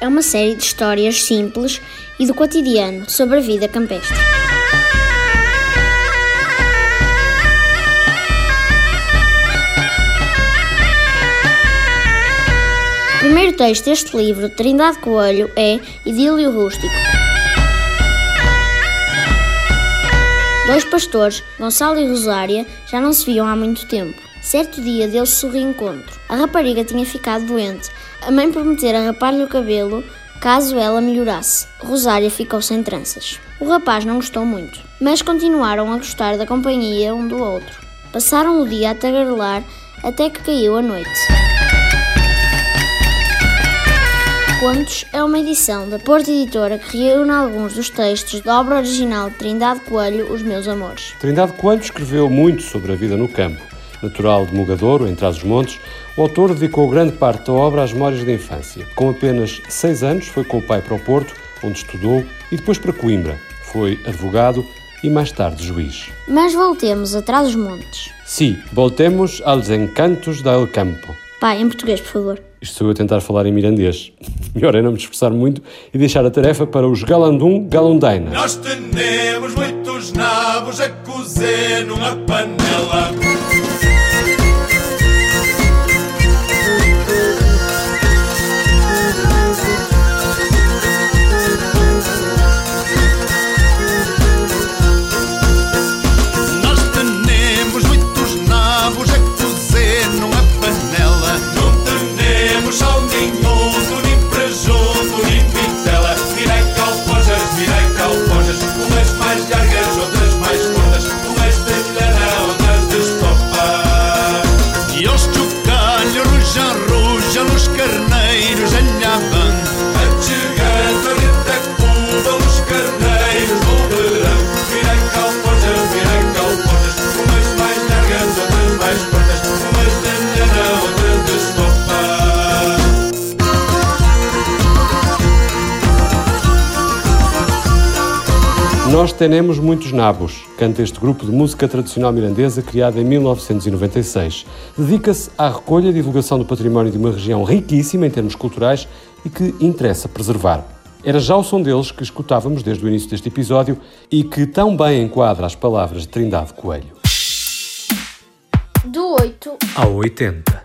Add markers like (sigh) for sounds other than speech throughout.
É uma série de histórias simples e do cotidiano sobre a vida campestre. O primeiro texto deste livro, Trindade Coelho, é Idílio Rústico. Dois pastores, Gonçalo e Rosária, já não se viam há muito tempo. Certo dia deu-se o reencontro. A rapariga tinha ficado doente. A mãe prometera rapar-lhe o cabelo caso ela melhorasse. Rosária ficou sem tranças. O rapaz não gostou muito, mas continuaram a gostar da companhia um do outro. Passaram o dia a tagarelar até que caiu a noite. Contos é uma edição da Porta Editora que reúne alguns dos textos da obra original de Trindade Coelho, Os Meus Amores. Trindade Coelho escreveu muito sobre a vida no campo natural de Mugadouro, em Trás-os-Montes, o autor dedicou grande parte da obra às memórias da infância. Com apenas seis anos, foi com o pai para o Porto, onde estudou, e depois para Coimbra. Foi advogado e mais tarde juiz. Mas voltemos a Trás-os-Montes. Sim, voltemos aos encantos del campo. Pai, em português, por favor. Isto sou eu a tentar falar em mirandês. (laughs) Melhor é não me expressar muito e deixar a tarefa para os galandum galundaina. Nós temos muitos nabos a cozer numa panela. Nós temos muitos nabos, canta este grupo de música tradicional mirandesa criado em 1996. Dedica-se à recolha e divulgação do património de uma região riquíssima em termos culturais e que interessa preservar. Era já o som deles que escutávamos desde o início deste episódio e que tão bem enquadra as palavras de Trindade Coelho. Do 8 ao 80.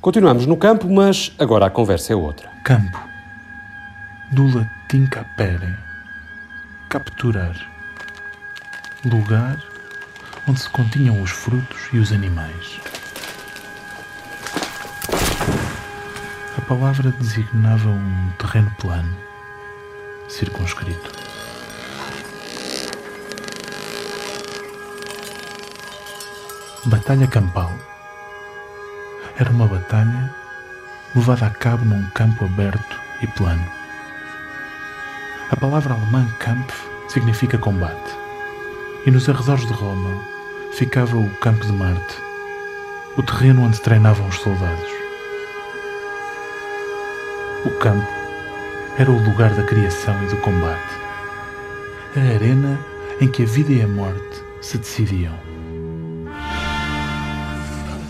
Continuamos no campo, mas agora a conversa é outra. Campo. Do latim capere, capturar. Lugar onde se continham os frutos e os animais. A palavra designava um terreno plano, circunscrito. Batalha campal. Era uma batalha levada a cabo num campo aberto e plano. A palavra alemã Kampf significa combate. E nos arredores de Roma ficava o Campo de Marte, o terreno onde treinavam os soldados. O campo era o lugar da criação e do combate, a arena em que a vida e a morte se decidiam.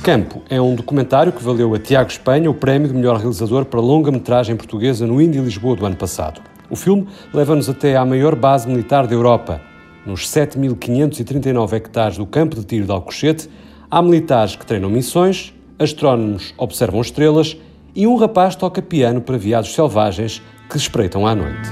Campo é um documentário que valeu a Tiago Espanha o prémio de melhor realizador para longa-metragem portuguesa no Indy Lisboa do ano passado. O filme leva-nos até à maior base militar da Europa. Nos 7.539 hectares do campo de tiro de Alcochete, há militares que treinam missões, astrónomos observam estrelas e um rapaz toca piano para viados selvagens que espreitam à noite.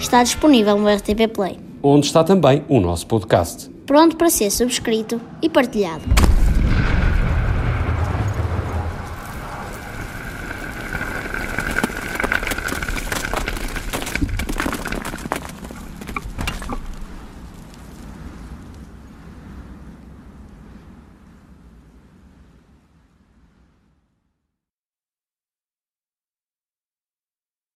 Está disponível no RTP Play. Onde está também o nosso podcast. Pronto para ser subscrito e partilhado.